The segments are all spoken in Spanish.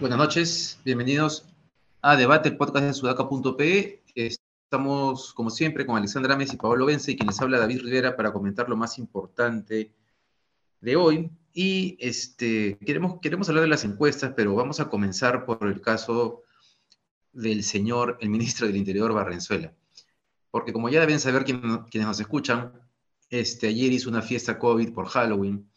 Buenas noches, bienvenidos a Debate, el podcast de sudaca.pe. Estamos, como siempre, con Alexandra Messi y Pablo Vence, y quien les habla David Rivera para comentar lo más importante de hoy. Y este, queremos, queremos hablar de las encuestas, pero vamos a comenzar por el caso del señor, el ministro del Interior, Barrenzuela. Porque como ya deben saber quienes nos escuchan, este, ayer hizo una fiesta COVID por Halloween.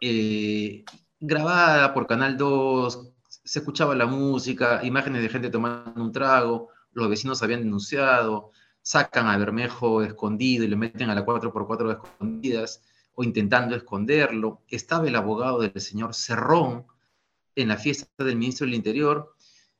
Eh, grabada por Canal 2, se escuchaba la música, imágenes de gente tomando un trago, los vecinos habían denunciado, sacan a Bermejo escondido y le meten a la 4x4 de escondidas o intentando esconderlo. Estaba el abogado del señor Cerrón en la fiesta del ministro del Interior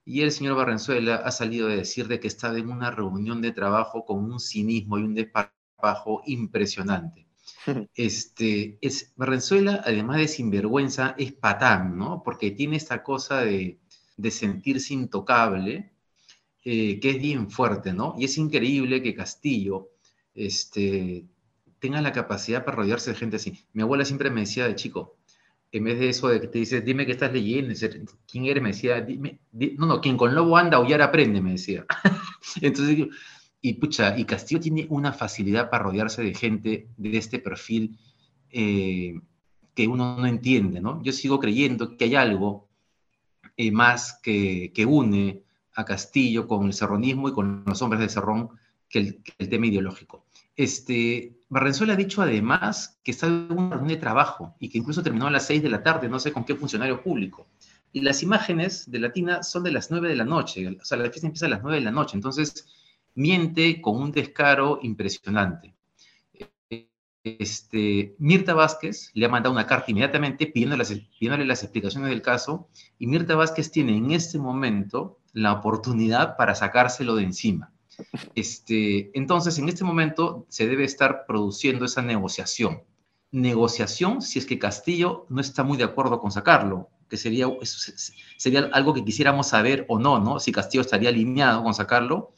y el señor Barrenzuela ha salido a decir de que estaba en una reunión de trabajo con un cinismo y un desparpajo impresionante. Este, es, Barrenzuela, además de sinvergüenza, es patán, ¿no? Porque tiene esta cosa de, sentirse intocable, eh, que es bien fuerte, ¿no? Y es increíble que Castillo este, tenga la capacidad para rodearse de gente así. Mi abuela siempre me decía de chico, en vez de eso de que te dices, dime qué estás leyendo, quién eres, me decía, dime, no, no, quien con lobo anda, aullar aprende, me decía. Entonces, y pucha, y Castillo tiene una facilidad para rodearse de gente de este perfil eh, que uno no entiende, ¿no? Yo sigo creyendo que hay algo eh, más que, que, une a Castillo con el serronismo y con los hombres de Cerrón que el, el tema ideológico. Este, Barrenzuela ha dicho además que está en una reunión de trabajo y que incluso terminó a las 6 de la tarde, no sé con qué funcionario público. Y las imágenes de Latina son de las 9 de la noche, o sea, la fiesta empieza a las 9 de la noche. Entonces, miente con un descaro impresionante. Este, Mirta Vázquez le ha mandado una carta inmediatamente pidiéndole las, pidiéndole las explicaciones del caso y Mirta Vázquez tiene en este momento la oportunidad para sacárselo de encima. Este, entonces, en este momento se debe estar produciendo esa negociación. Negociación si es que Castillo no está muy de acuerdo con sacarlo, que sería, algo que quisiéramos saber o no, ¿no? Si Castillo estaría alineado con sacarlo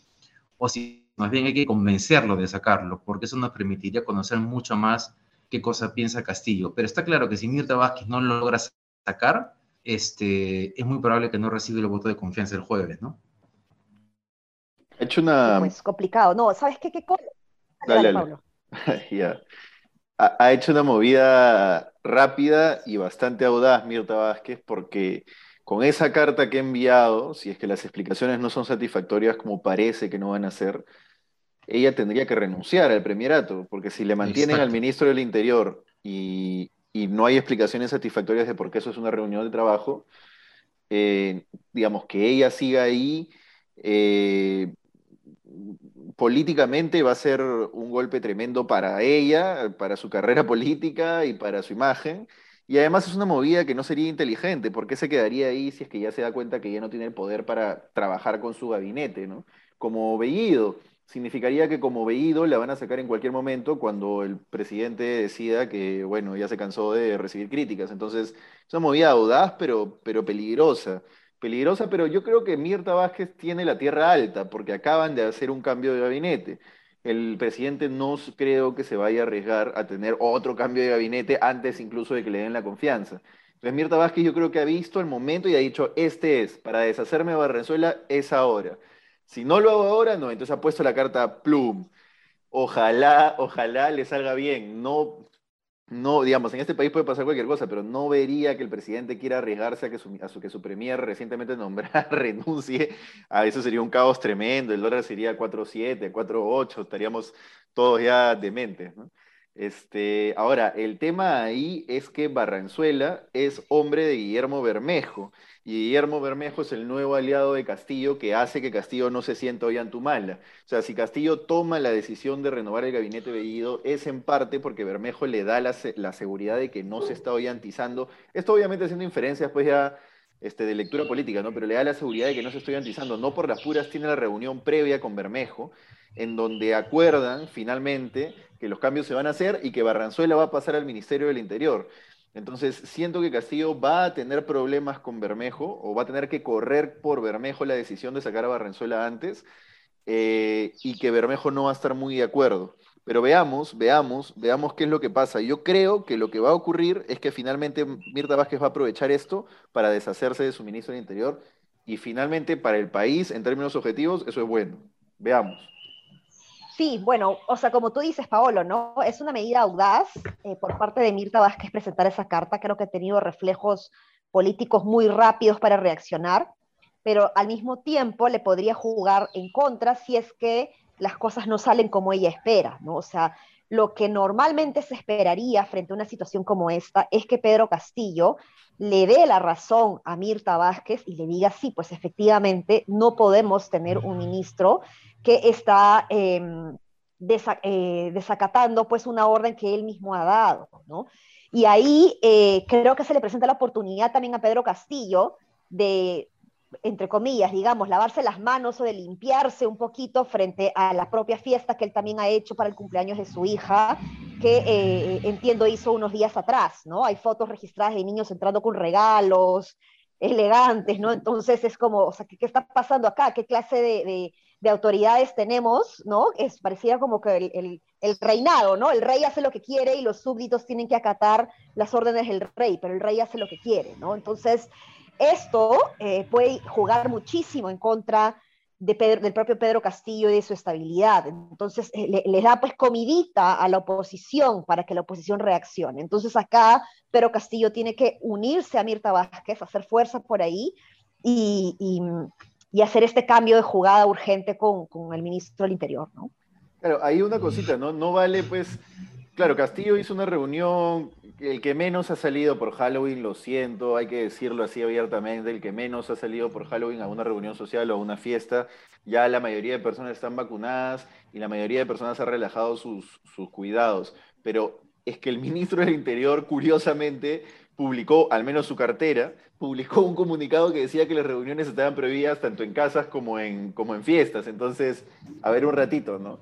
o si más bien hay que convencerlo de sacarlo, porque eso nos permitiría conocer mucho más qué cosa piensa Castillo. Pero está claro que si Mirta Vázquez no lo logra sacar, este, es muy probable que no reciba el voto de confianza el jueves, ¿no? Ha hecho una... Pues complicado. No, ¿sabes qué? ¿Qué cosa? Dale, dale. ha, ha hecho una movida rápida y bastante audaz Mirta Vázquez porque con esa carta que he enviado, si es que las explicaciones no son satisfactorias como parece que no van a ser, ella tendría que renunciar al premierato, porque si le mantienen al ministro del Interior y, no hay explicaciones satisfactorias de por qué eso es una reunión de trabajo, eh, digamos que ella siga ahí, eh, políticamente va a ser un golpe tremendo para ella, para su carrera política y para su imagen. Y además es una movida que no sería inteligente, porque se quedaría ahí si es que ya se da cuenta que ya no tiene el poder para trabajar con su gabinete, ¿no? Como Bellido, significaría que como Bellido la van a sacar en cualquier momento cuando el presidente decida que, bueno, ya se cansó de recibir críticas. Entonces, es una movida audaz, pero, pero peligrosa. Peligrosa, pero yo creo que Mirta Vázquez tiene la tierra alta, porque acaban de hacer un cambio de gabinete el presidente no creo que se vaya a arriesgar a tener otro cambio de gabinete antes incluso de que le den la confianza. Entonces Mirta Vázquez yo creo que ha visto el momento y ha dicho, este es, para deshacerme de Barrenzuela es ahora. Si no lo hago ahora, no, entonces ha puesto la carta plum. Ojalá, ojalá le salga bien. No, no, digamos, en este país puede pasar cualquier cosa, pero no vería que el presidente quiera arriesgarse a que su, a su, que su premier recientemente nombrada renuncie. A eso sería un caos tremendo, el dólar sería 4.7, 4.8, estaríamos todos ya dementes. ¿no? Este, ahora, el tema ahí es que Barranzuela es hombre de Guillermo Bermejo, y Guillermo Bermejo es el nuevo aliado de Castillo que hace que Castillo no se sienta hoy Antumala. O sea, si Castillo toma la decisión de renovar el gabinete Bellido, es en parte porque Bermejo le da la, seguridad de que no se está antizando. Esto obviamente haciendo inferencias, pues ya este, de lectura política, ¿no? Pero le da la seguridad de que no se está antizando. No por las puras tiene la reunión previa con Bermejo, en donde acuerdan finalmente que los cambios se van a hacer y que Barranzuela va a pasar al Ministerio del Interior. Entonces, siento que Castillo va a tener problemas con Bermejo o va a tener que correr por Bermejo la decisión de sacar a Barrenzuela antes eh, y que Bermejo no va a estar muy de acuerdo. Pero veamos, veamos, veamos qué es lo que pasa. Yo creo que lo que va a ocurrir es que finalmente Mirta Vázquez va a aprovechar esto para deshacerse de su ministro del Interior y finalmente para el país, en términos objetivos, eso es bueno. Veamos. Sí, bueno, o sea, como tú dices, Paolo, ¿no? Es una medida audaz eh, por parte de Mirta Vázquez presentar esa carta. Creo que ha tenido reflejos políticos muy rápidos para reaccionar, pero al mismo tiempo le podría jugar en contra si es que las cosas no salen como ella espera, ¿no? O sea, lo que normalmente se esperaría frente a una situación como esta es que Pedro Castillo le dé la razón a Mirta Vázquez y le diga, sí, pues efectivamente no podemos tener un ministro que está em, eh, desacatando pues una orden que él mismo ha dado, ¿no? Y ahí eh, creo que se le presenta la oportunidad también a Pedro Castillo de, entre comillas, digamos, lavarse las manos o de limpiarse un poquito frente a la propia fiesta que él también ha hecho para el cumpleaños de su hija, que eh, entiendo hizo unos días atrás, ¿no? Hay fotos registradas de niños entrando con regalos elegantes, ¿no? Entonces es como, o sea, ¿qué, está pasando acá? ¿Qué clase de de autoridades tenemos, ¿no? Es parecía como que el, el, reinado, ¿no? El rey hace lo que quiere y los súbditos tienen que acatar las órdenes del rey, pero el rey hace lo que quiere, ¿no? Entonces, esto eh, puede jugar muchísimo en contra de del propio Pedro Castillo y de su estabilidad. Entonces, eh, le, da pues comidita a la oposición para que la oposición reaccione. Entonces, acá Pedro Castillo tiene que unirse a Mirta Vázquez, hacer fuerza por ahí y, y hacer este cambio de jugada urgente con, con, el ministro del Interior, ¿no? Claro, hay una cosita, ¿no? No vale, pues, claro, Castillo hizo una reunión, el que menos ha salido por Halloween, lo siento, hay que decirlo así abiertamente, el que menos ha salido por Halloween a una reunión social o a una fiesta, ya la mayoría de personas están vacunadas y la mayoría de personas ha relajado sus, cuidados, pero es que el ministro del Interior, curiosamente, publicó, al menos su cartera, publicó un comunicado que decía que las reuniones estaban prohibidas tanto en casas como en, como en fiestas. Entonces, a ver un ratito, ¿no?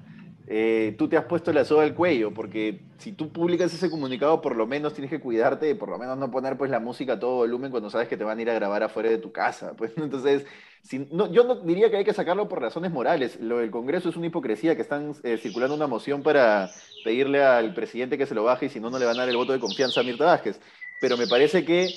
Eh, tú te has puesto la soga al cuello, porque si tú publicas ese comunicado, por lo menos tienes que cuidarte por lo menos no poner pues la música a todo volumen cuando sabes que te van a ir a grabar afuera de tu casa. Pues entonces, si, no, yo no diría que hay que sacarlo por razones morales. Lo del Congreso es una hipocresía que están eh, circulando una moción para pedirle al presidente que se lo baje y si no, no le van a dar el voto de confianza a Mirta Vázquez pero me parece que,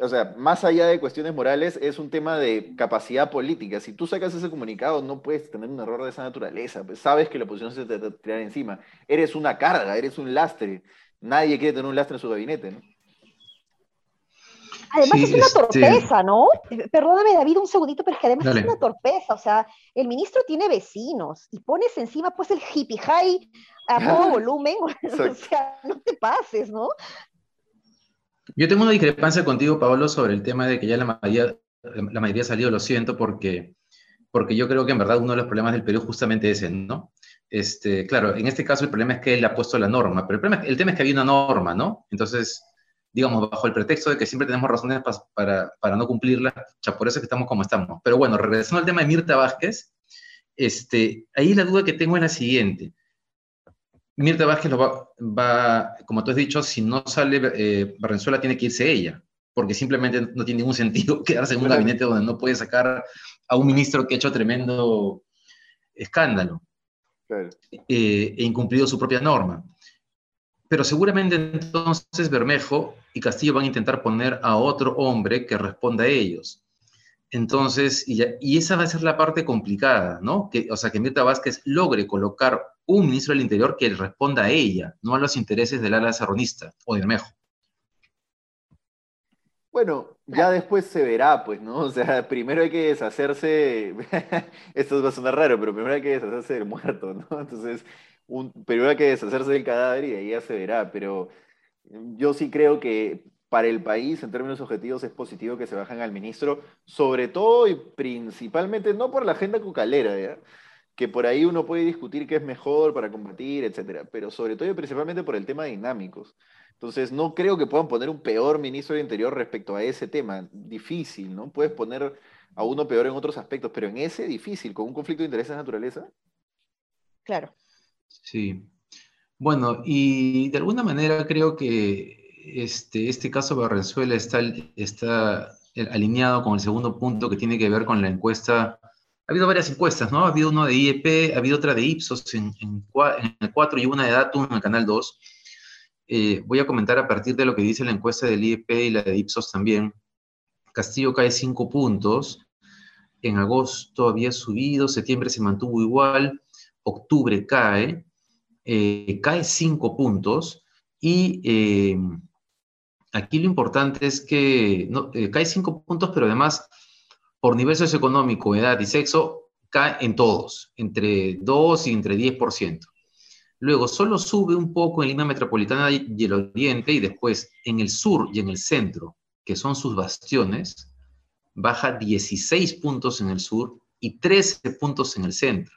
o sea, más allá de cuestiones morales, es un tema de capacidad política. Si tú sacas ese comunicado, no puedes tener un error de esa naturaleza. Pues sabes que la oposición se te va a tirar encima. Eres una carga, eres un lastre. Nadie quiere tener un lastre en su gabinete, ¿no? Además es una este torpeza, ¿no? Perdóname, David, un segundito, pero es que además es una torpeza. O sea, el ministro tiene vecinos y pones encima pues el hippie high a todo volumen. o sea, no te pases, ¿no? Yo tengo una discrepancia contigo, Pablo, sobre el tema de que ya la mayoría, ha salido, lo siento, porque, porque yo creo que en verdad uno de los problemas del Perú justamente es ese, ¿no? Este, claro, en este caso el problema es que él ha puesto la norma, pero el, problema, el tema es que había una norma, ¿no? Entonces, digamos, bajo el pretexto de que siempre tenemos razones para, para no cumplirla, ya por eso es que estamos como estamos. Pero bueno, regresando al tema de Mirta Vázquez, este, ahí la duda que tengo es la siguiente. Mirta Vázquez lo va, como tú has dicho, si no sale eh, Barrenzuela tiene que irse ella, porque simplemente no tiene ningún sentido quedarse en un gabinete donde no puede sacar a un ministro que ha hecho tremendo escándalo eh, e incumplido su propia norma. Pero seguramente entonces Bermejo y Castillo van a intentar poner a otro hombre que responda a ellos. Entonces, y, y, esa va a ser la parte complicada, ¿no? Que, o sea, que Mirta Vázquez logre colocar un ministro del Interior que responda a ella, no a los intereses del ala serronista o de Mejo. Bueno, ya después se verá, pues, ¿no? O sea, primero hay que deshacerse, esto va a sonar raro, pero primero hay que deshacerse del muerto, ¿no? Entonces, un, primero hay que deshacerse del cadáver y de ahí ya se verá, pero yo sí creo que para el país, en términos objetivos, es positivo que se bajen al ministro, sobre todo y principalmente, no por la agenda cucalera, ¿ya? que por ahí uno puede discutir qué es mejor para combatir, etcétera, pero sobre todo y principalmente por el tema de dinámicos. Entonces, no creo que puedan poner un peor ministro de Interior respecto a ese tema. Difícil, ¿no? Puedes poner a uno peor en otros aspectos, pero en ese difícil, con un conflicto de intereses de naturaleza. Claro. Sí. Bueno, y de alguna manera creo que este, este caso Barrenzuela está, está alineado con el segundo punto que tiene que ver con la encuesta. Ha habido varias encuestas, ¿no? Ha habido uno de IEP, ha habido otra de Ipsos en, en, el 4 y una de Datum en el canal 2. Eh, voy a comentar a partir de lo que dice la encuesta del IEP y la de Ipsos también. Castillo cae 5 puntos. En agosto había subido, septiembre se mantuvo igual, octubre cae, eh, cae 5 puntos y eh, aquí lo importante es que eh, cae 5 puntos, pero además por nivel socioeconómico, edad y sexo, cae en todos, entre 2 y entre 10%. Luego solo sube un poco en Lima Metropolitana y el Oriente y después en el sur y en el centro, que son sus bastiones, baja 16 puntos en el sur y 13 puntos en el centro.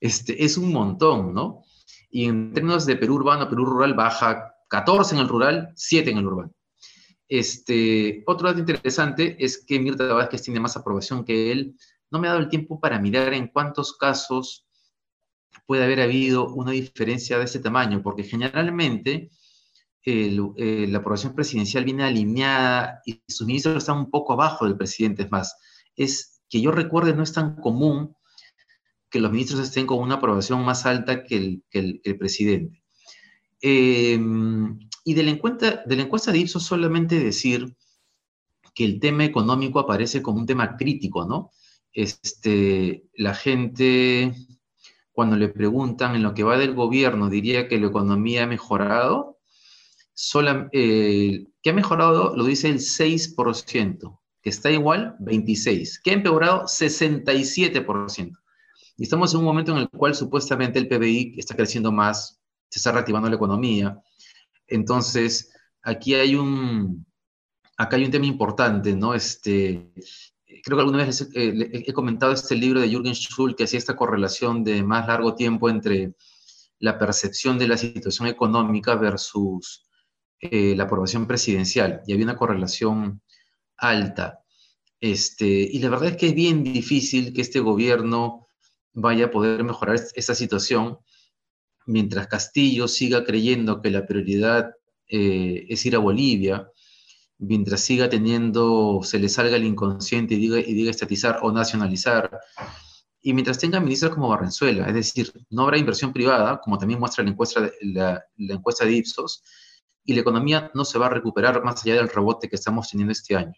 Este, es un montón, ¿no? Y en términos de Perú urbano, Perú rural baja 14 en el rural, 7 en el urbano. Este, otro dato interesante es que Mirta Vázquez tiene más aprobación que él. No me ha dado el tiempo para mirar en cuántos casos puede haber habido una diferencia de ese tamaño, porque generalmente eh, la aprobación presidencial viene alineada y sus ministros están un poco abajo del presidente. Es más, es que yo recuerde, no es tan común que los ministros estén con una aprobación más alta que el, presidente. Eh, y de la, encuesta, de encuesta de Ipsos solamente decir que el tema económico aparece como un tema crítico, ¿no? Este, la gente, cuando le preguntan en lo que va del gobierno, diría que la economía ha mejorado. Sola, eh, que ha mejorado, lo dice el 6%, que está igual, 26%, que ha empeorado, 67%. Y estamos en un momento en el cual supuestamente el PBI está creciendo más, se está reactivando la economía, entonces, aquí hay un, acá hay un tema importante, ¿no? Este, creo que alguna vez eh, he comentado este libro de Jürgen Schul que hacía esta correlación de más largo tiempo entre la percepción de la situación económica versus eh, la aprobación presidencial. Y había una correlación alta. Este, y la verdad es que es bien difícil que este gobierno vaya a poder mejorar esta situación mientras Castillo siga creyendo que la prioridad eh, es ir a Bolivia, mientras siga teniendo, se le salga el inconsciente y diga, y diga estatizar o nacionalizar, y mientras tenga ministros como Barrenzuela, es decir, no habrá inversión privada, como también muestra la encuesta, de, la, encuesta de Ipsos, y la economía no se va a recuperar más allá del rebote que estamos teniendo este año.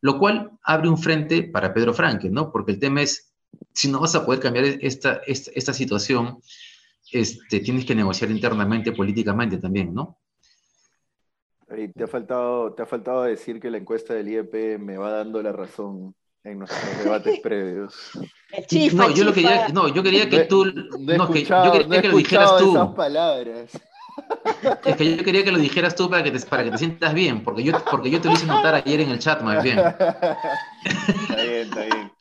Lo cual abre un frente para Pedro Franque, ¿no? Porque el tema es, si no vas a poder cambiar esta, esta, esta situación, este, tienes que negociar internamente, políticamente también, ¿no? te ha, faltado, te ha faltado decir que la encuesta del IEP me va dando la razón en nuestros debates previos. no, yo lo quería, no, yo quería que tú, no, que, yo quería que lo dijeras tú. Esas palabras. Es que yo quería que lo dijeras tú para que te, para que te sientas bien, porque yo, porque yo te lo hice notar ayer en el chat más bien. Está bien, está bien.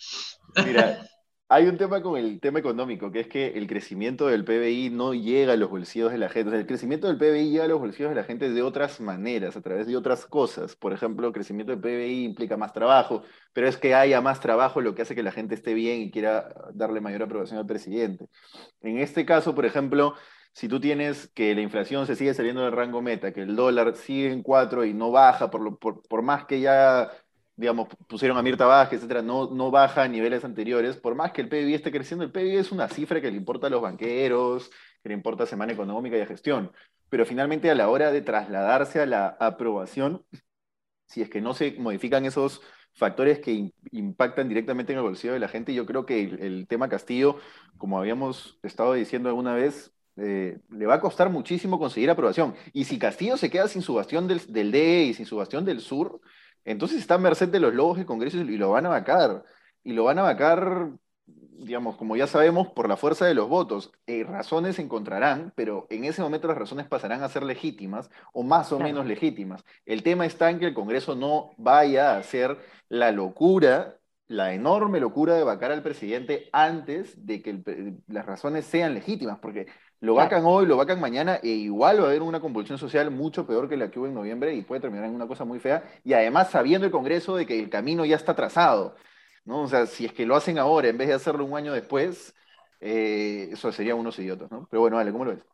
Mira, hay un tema con el tema económico, que es que el crecimiento del PBI no llega a los bolsillos de la gente. El crecimiento del PBI llega a los bolsillos de la gente de otras maneras, a través de otras cosas. Por ejemplo, el crecimiento del PBI implica más trabajo, pero es que haya más trabajo lo que hace que la gente esté bien y quiera darle mayor aprobación al presidente. En este caso, por ejemplo, si tú tienes que la inflación se sigue saliendo del rango meta, que el dólar sigue en cuatro y no baja, por más que ya digamos, pusieron a Mirta Vázquez, etcétera, no, no baja a niveles anteriores, por más que el PIB esté creciendo, el PIB es una cifra que le importa a los banqueros, que le importa a Semana Económica y a Gestión, pero finalmente a la hora de trasladarse a la aprobación, si es que no se modifican esos factores que impactan directamente en el bolsillo de la gente, yo creo que el, tema Castillo, como habíamos estado diciendo alguna vez, eh, le va a costar muchísimo conseguir aprobación. Y si Castillo se queda sin su bastión del, del DE y sin su bastión del sur, entonces está a merced de los lobos de Congreso y lo van a vacar. Y lo van a vacar, digamos, como ya sabemos, por la fuerza de los votos. Eh, razones se encontrarán, pero en ese momento las razones pasarán a ser legítimas o más o menos legítimas. El tema está en que el Congreso no vaya a hacer la locura la enorme locura de vacar al presidente antes de que las razones sean legítimas, porque lo vacan hoy, lo vacan mañana, e igual va a haber una convulsión social mucho peor que la que hubo en noviembre y puede terminar en una cosa muy fea, y además sabiendo el Congreso de que el camino ya está trazado, ¿no? O sea, si es que lo hacen ahora en vez de hacerlo un año después, eh, eso sería unos idiotas, ¿no? Pero bueno, vale, ¿cómo lo ves?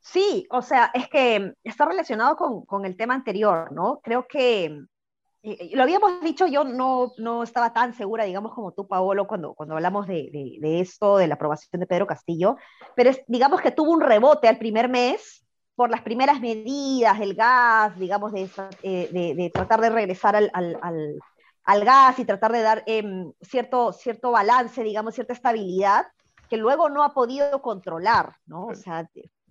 Sí, o sea, es que está relacionado con, con el tema anterior, ¿no? Creo que lo habíamos dicho, yo no, no estaba tan segura, digamos, como tú, Paolo, cuando, cuando hablamos de, de, esto, de la aprobación de Pedro Castillo, pero es, digamos que tuvo un rebote al primer mes por las primeras medidas del gas, digamos, de, eh, de tratar de regresar al, al, al, gas y tratar de dar em, cierto, cierto balance, digamos, cierta estabilidad, que luego no ha podido controlar, ¿no? O sea,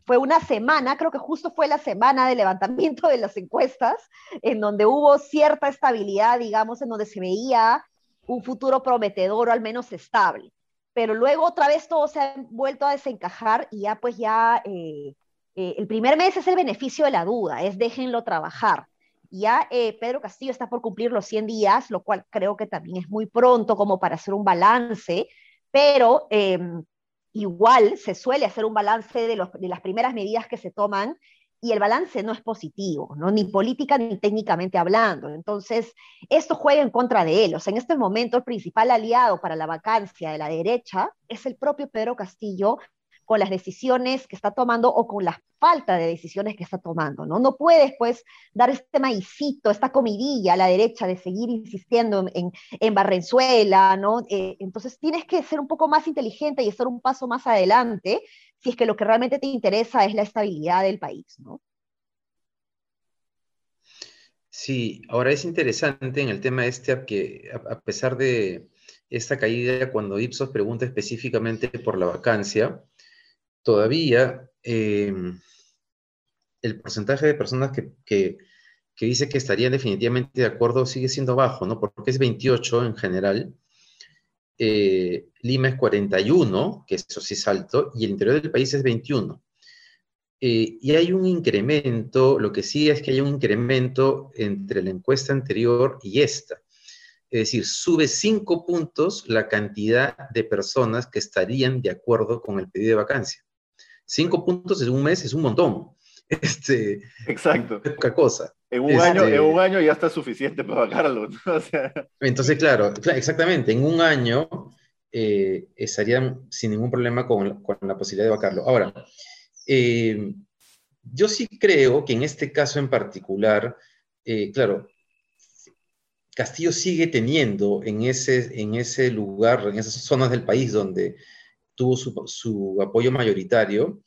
fue una semana, creo que justo fue la semana de levantamiento de las encuestas, en donde hubo cierta estabilidad, digamos, en donde se veía un futuro prometedor o al menos estable. Pero luego otra vez todo se ha vuelto a desencajar y ya pues ya eh, eh, el primer mes es el beneficio de la duda, es déjenlo trabajar. Ya eh, Pedro Castillo está por cumplir los 100 días, lo cual creo que también es muy pronto como para hacer un balance, pero em, igual se suele hacer un balance de, las primeras medidas que se toman y el balance no es positivo, ¿no? ni política ni técnicamente hablando. Entonces, esto juega en contra de él. O sea, en este momento el principal aliado para la vacancia de la derecha es el propio Pedro Castillo, con las decisiones que está tomando o con la falta de decisiones que está tomando, ¿no? No puedes, pues, dar este maicito, esta comidilla a la derecha de seguir insistiendo en, en Barrenzuela, ¿no? Eh, entonces tienes que ser un poco más inteligente y estar un paso más adelante si es que lo que realmente te interesa es la estabilidad del país, ¿no? Sí, ahora es interesante en el tema este que a pesar de esta caída, cuando Ipsos pregunta específicamente por la vacancia, todavía em, el porcentaje de personas que, dice que estarían definitivamente de acuerdo sigue siendo bajo, ¿no? Porque es 28 en general. Eh, Lima es 41, que eso sí es alto, y el interior del país es 21. Eh, y hay un incremento, lo que sí es que hay un incremento entre la encuesta anterior y esta. Es decir, sube cinco puntos la cantidad de personas que estarían de acuerdo con el pedido de vacancia. Cinco puntos en un mes es un montón. Este, Exacto. Poca cosa. En un, año, este, en un año ya está suficiente para bajarlo. Entonces, claro, exactamente, en un año eh, estarían sin ningún problema con, con, la posibilidad de vacarlo. Ahora, eh, yo sí creo que en este caso en particular, eh, claro, Castillo sigue teniendo en ese, en ese lugar, en esas zonas del país donde tuvo su, apoyo mayoritario,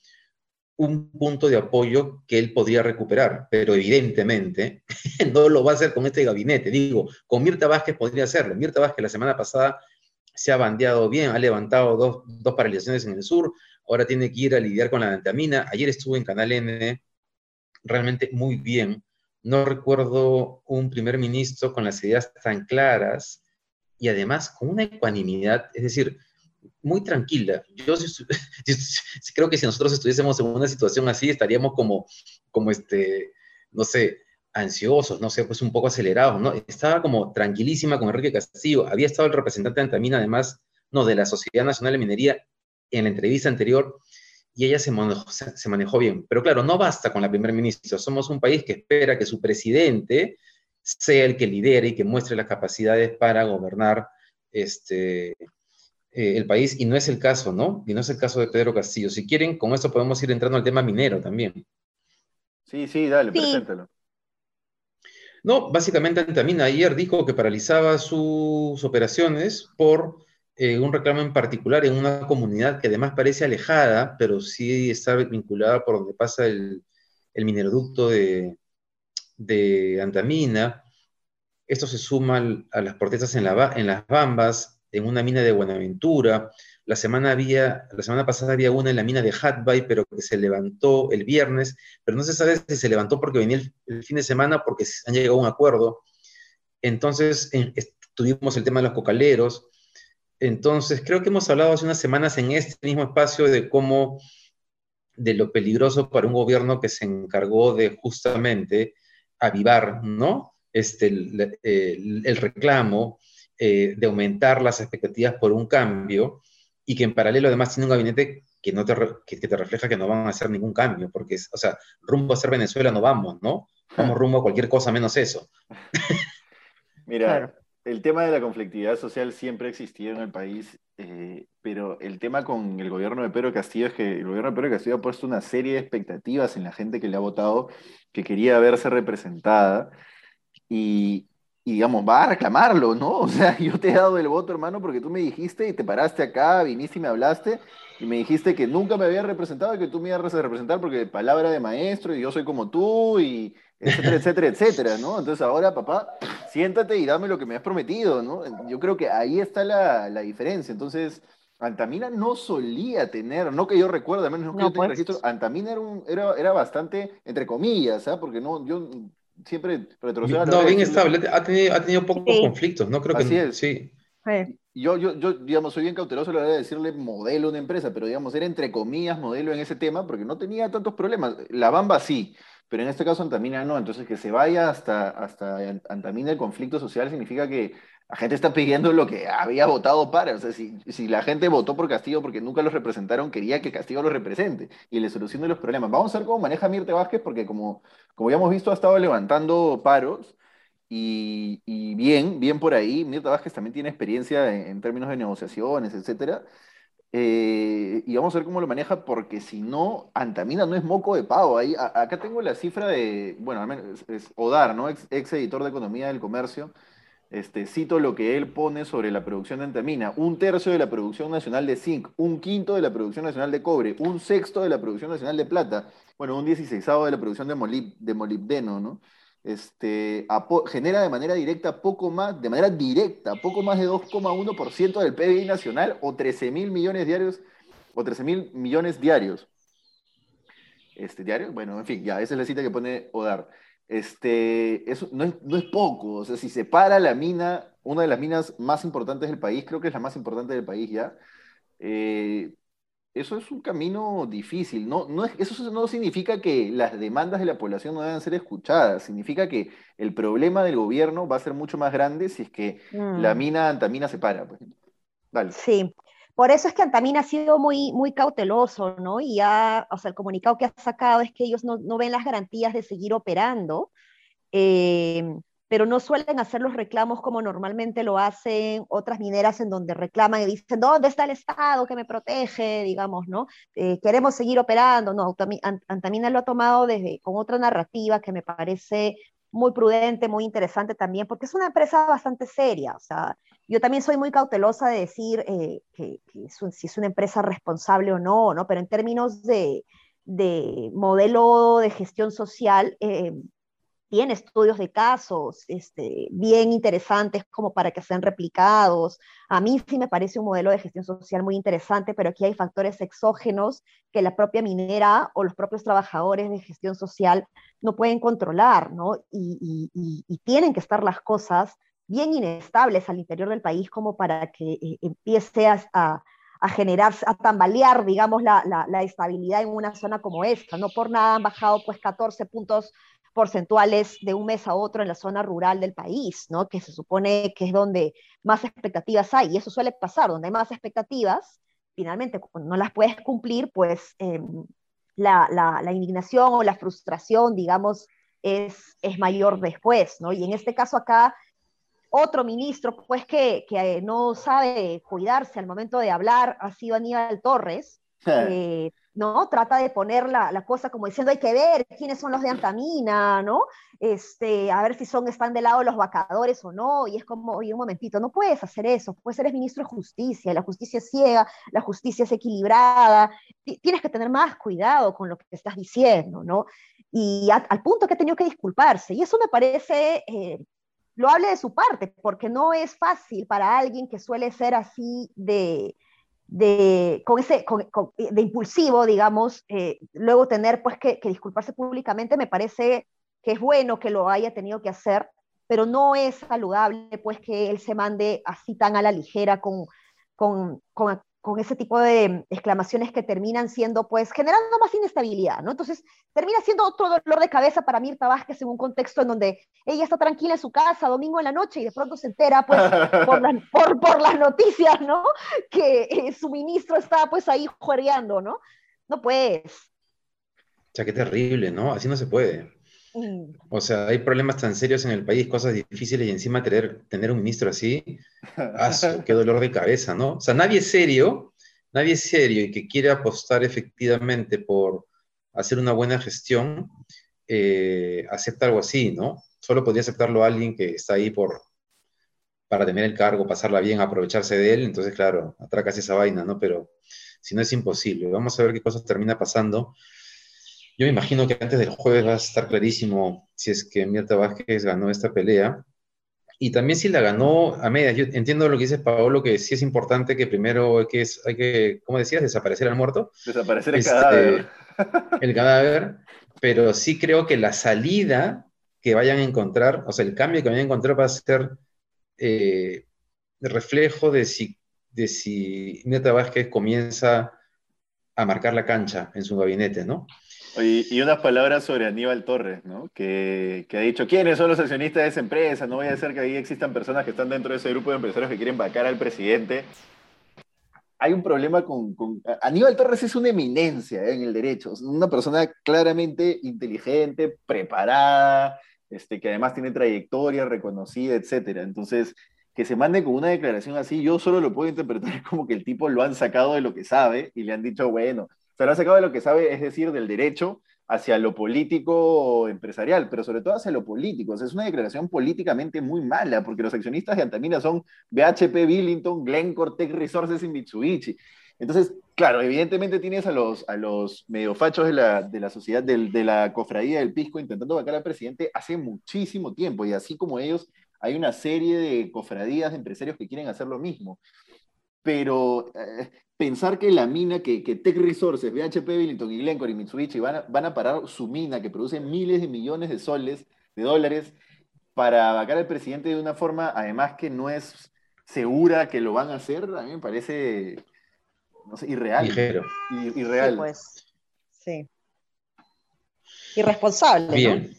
un punto de apoyo que él podría recuperar, pero evidentemente no lo va a hacer con este gabinete. Digo, con Mirta Vázquez podría hacerlo. Mirta Vázquez la semana pasada se ha bandeado bien, ha levantado dos, dos paralizaciones en el sur, ahora tiene que ir a lidiar con la antamina. Ayer estuvo en Canal N realmente muy bien. No recuerdo un primer ministro con las ideas tan claras y además con una ecuanimidad, es decir, muy tranquila. Yo creo que si nosotros estuviésemos en una situación así, estaríamos como, como este, no sé, ansiosos, no sé, pues un poco acelerados, ¿no? Estaba como tranquilísima con Enrique Castillo. Había estado el representante de Antamina, además, no, de la Sociedad Nacional de Minería en la entrevista anterior, y ella se manejó, se manejó bien. Pero claro, no basta con la primer ministra. Somos un país que espera que su presidente sea el que lidere y que muestre las capacidades para gobernar este, eh, el país y no es el caso, ¿no? Y no es el caso de Pedro Castillo. Si quieren, con esto podemos ir entrando al tema minero también. Sí, sí, dale, preséntalo. No, básicamente Antamina ayer dijo que paralizaba sus operaciones por eh, un reclamo en particular en una comunidad que además parece alejada, pero sí está vinculada por donde pasa el, el mineroducto de, de Antamina. Esto se suma a las protestas en, la, en las Bambas, en una mina de Buenaventura. La semana, había, la semana pasada había una en la mina de Hatbay, pero que se levantó el viernes, pero no se sabe si se levantó porque venía el, fin de semana, porque han llegado a un acuerdo. Entonces, tuvimos el tema de los cocaleros. Entonces, creo que hemos hablado hace unas semanas en este mismo espacio de cómo, de lo peligroso para un gobierno que se encargó de justamente avivar, ¿no? Este, el reclamo, eh, de aumentar las expectativas por un cambio y que en paralelo además tiene un gabinete que, no te, que, te refleja que no van a hacer ningún cambio, porque, o sea, rumbo a ser Venezuela no vamos, ¿no? Vamos rumbo a cualquier cosa menos eso. Mira, el tema de la conflictividad social siempre ha existido en el país, eh, pero pero el tema con el gobierno de Pedro Castillo es que el gobierno de Pedro Castillo ha puesto una serie de expectativas en la gente que le ha votado, que quería verse representada, y, y digamos, va a reclamarlo, ¿no? O sea, yo te he dado el voto, hermano, porque tú me dijiste y te paraste acá, viniste y me hablaste, y me dijiste que nunca me habías representado y que tú me ibas a representar porque palabra de maestro y yo soy como tú y etcétera, etcétera, etcétera, ¿no? Entonces ahora, papá, siéntate y dame lo que me has prometido, ¿no? Yo creo que ahí está la, la diferencia. Entonces, Antamina no solía tener, no que yo recuerde, al menos no que yo tenga pues. registro, Antamina era, un, era, era bastante, entre comillas, ¿ah? Porque no, yo siempre retrocedo. No, bien estable, ha tenido, ha tenido pocos conflictos, ¿no? Creo que Así es. sí. Yo, yo, yo, digamos, soy bien cauteloso a la hora de decirle modelo a una empresa, pero digamos, era entre comillas modelo en ese tema porque no tenía tantos problemas. La Bamba sí, pero en este caso Antamina no. Entonces, que se vaya hasta, hasta Antamina el conflicto social significa que la gente está pidiendo lo que había votado para. O sea, si, si la gente votó por Castillo porque nunca los representaron, quería que Castillo lo represente y le solucione los problemas. Vamos a ver cómo maneja Mirte Vázquez, porque como, como ya hemos visto, ha estado levantando paros y, bien, bien por ahí. Mirta Vázquez también tiene experiencia en, términos de negociaciones, etcétera. Eh, y vamos a ver cómo lo maneja, porque si no, Antamina no es moco de pavo. Ahí, acá tengo la cifra de, bueno, es, Odar, ¿no? Ex, ex, editor de Economía del Comercio. Este, cito lo que él pone sobre la producción de antamina. Un tercio de la producción nacional de zinc, un quinto de la producción nacional de cobre, un sexto de la producción nacional de plata, bueno, un dieciséisavo de la producción de, de molibdeno, ¿no? este, genera de manera directa poco más, de manera directa, poco más de 2,1% del PBI nacional o 13 mil millones diarios, o 13 mil millones diarios. Este, ¿Diarios? Bueno, en fin, ya, esa es la cita que pone Odar. Este, eso no es, no es poco, o sea, si se para la mina, una de las minas más importantes del país, creo que es la más importante del país ya, eh, eso es un camino difícil. No, no es, eso no significa que las demandas de la población no deban ser escuchadas. Significa que el problema del gobierno va a ser mucho más grande si es que la mm. mina Antamina se para. Sí. Por eso es que Antamina ha sido muy, muy cauteloso, ¿no? Y ya, o sea, el comunicado que ha sacado es que ellos no, no ven las garantías de seguir operando. Eh, pero no suelen hacer los reclamos como normalmente lo hacen otras mineras en donde reclaman y dicen, ¿dónde está el Estado que me protege? Digamos, ¿no? Eh, queremos seguir operando. No, Antamina lo ha tomado desde, con otra narrativa que me parece muy prudente, muy interesante también, porque es una empresa bastante seria. O sea, yo también soy muy cautelosa de decir eh, que, si es una empresa responsable o no, ¿no? Pero en términos de, de modelo de gestión social, eh, tiene estudios de casos este, bien interesantes como para que sean replicados. A mí sí me parece un modelo de gestión social muy interesante, pero aquí hay factores exógenos que la propia minera o los propios trabajadores de gestión social no pueden controlar, ¿no? Y, tienen que estar las cosas bien inestables al interior del país como para que eh, empiece a, a generar, a tambalear, digamos, la, la, la, estabilidad en una zona como esta. No por nada han bajado pues 14 puntos porcentuales de un mes a otro en la zona rural del país, ¿no? que se supone que es donde más expectativas hay, y eso suele pasar, donde hay más expectativas, finalmente cuando no las puedes cumplir, pues em, la, indignación o la frustración, digamos, es, es mayor después, ¿no? Y en este caso acá, otro ministro, pues que, que no sabe cuidarse al momento de hablar, ha sido Aníbal Torres, eh, ¿no? Trata de poner la, cosa como diciendo hay que ver quiénes son los de Antamina, ¿no? Este, a ver si son, están del lado los vacadores o no, y es como, oye, un momentito, no puedes hacer eso, puedes ser ministro de justicia, la justicia es ciega, la justicia es equilibrada, tienes que tener más cuidado con lo que estás diciendo, ¿no? Y al punto que ha tenido que disculparse, y eso me parece... Eh, lo hable de su parte, porque no es fácil para alguien que suele ser así de, de, con ese, de impulsivo, digamos, eh, luego tener pues que, disculparse públicamente, me parece que es bueno que lo haya tenido que hacer, pero no es saludable pues que él se mande así tan a la ligera con, con, con, con ese tipo de exclamaciones que terminan siendo, pues, generando más inestabilidad, ¿no? Entonces, termina siendo otro dolor de cabeza para Mirta Vázquez en un contexto en donde ella está tranquila en su casa, domingo en la noche, y de pronto se entera, pues, por, por, las noticias, ¿no? Que eh, su ministro está, pues, ahí juegueando, ¿no? No puedes. O sea, qué terrible, ¿no? Así no se puede. Mm. O sea, hay problemas tan serios en el país, cosas difíciles y encima tener, tener un ministro así, ¡qué dolor de cabeza, ¿no? O sea, nadie serio nadie serio y que quiere apostar efectivamente por hacer una buena gestión, eh, acepta algo así, ¿no? Solo podría aceptarlo alguien que está ahí por, para tener el cargo, pasarla bien, aprovecharse de él, entonces, claro, atracas esa vaina, ¿no? Pero si no es imposible. Vamos a ver qué cosas termina pasando. Yo me imagino que antes del jueves va a estar clarísimo si es que Mirta Vázquez ganó esta pelea. Y también si la ganó a medias. Yo entiendo lo que dice Paolo, que sí es importante que primero hay que, hay que ¿cómo decías? Desaparecer al muerto. Desaparecer el este, cadáver. El cadáver. Pero sí creo que la salida que vayan a encontrar, o sea, el cambio que vayan a encontrar va a ser eh, reflejo de si, de si Mirta Vázquez comienza a marcar la cancha en su gabinete, ¿no? Y unas palabras sobre Aníbal Torres, ¿no? Que, ha dicho, ¿quiénes son los accionistas de esa empresa? No voy a hacer que ahí existan personas que están dentro de ese grupo de empresarios que quieren vacar al presidente. Hay un problema con... Aníbal Torres es una eminencia ¿eh? en el derecho, una persona claramente inteligente, preparada, este, que además tiene trayectoria reconocida, etc. Entonces, que se mande con una declaración así, yo solo lo puedo interpretar como que el tipo lo han sacado de lo que sabe y le han dicho, bueno, se lo ha sacado de lo que sabe, es decir, del derecho hacia lo político empresarial, pero sobre todo hacia lo político. es una declaración políticamente muy mala, porque los accionistas de Antamina son BHP Billington, Glencore, Tech Resources y Mitsubishi. Entonces, claro, evidentemente tienes a los, a los de la, de la sociedad, de, de la cofradía del pisco, intentando vacar al presidente hace muchísimo tiempo, y así como ellos, hay una serie de cofradías de empresarios que quieren hacer lo mismo. Pero eh, pensar que la mina, que, que Tech Resources, BHP Billington y Glencore y Mitsubishi van a, van a parar su mina que produce miles de millones de soles, de dólares, para vacar al presidente de una forma, además que no es segura que lo van a hacer, a mí me parece, no sé, irreal. Ligero. Irreal. Sí, pues, sí. Irresponsable. Bien,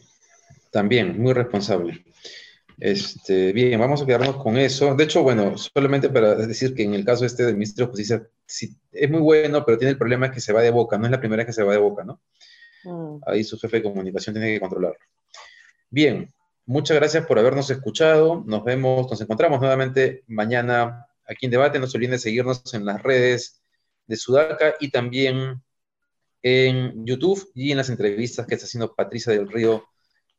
también, muy responsable. Este, bien, vamos a quedarnos con eso. De hecho, bueno, solamente para decir que en el caso este del ministro de Justicia, sí, es muy bueno, pero tiene el problema que se va de boca, no es la primera vez que se va de boca, ¿no? Mm. Ahí su jefe de comunicación tiene que controlarlo. Bien, muchas gracias por habernos escuchado. Nos vemos, nos encontramos nuevamente mañana aquí en Debate. No se olviden de seguirnos en las redes de Sudaca y también en YouTube y en las entrevistas que está haciendo Patricia del Río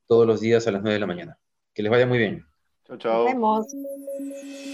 todos los días a las 9 de la mañana. Que les vaya muy bien. Chao, chao. Nos vemos.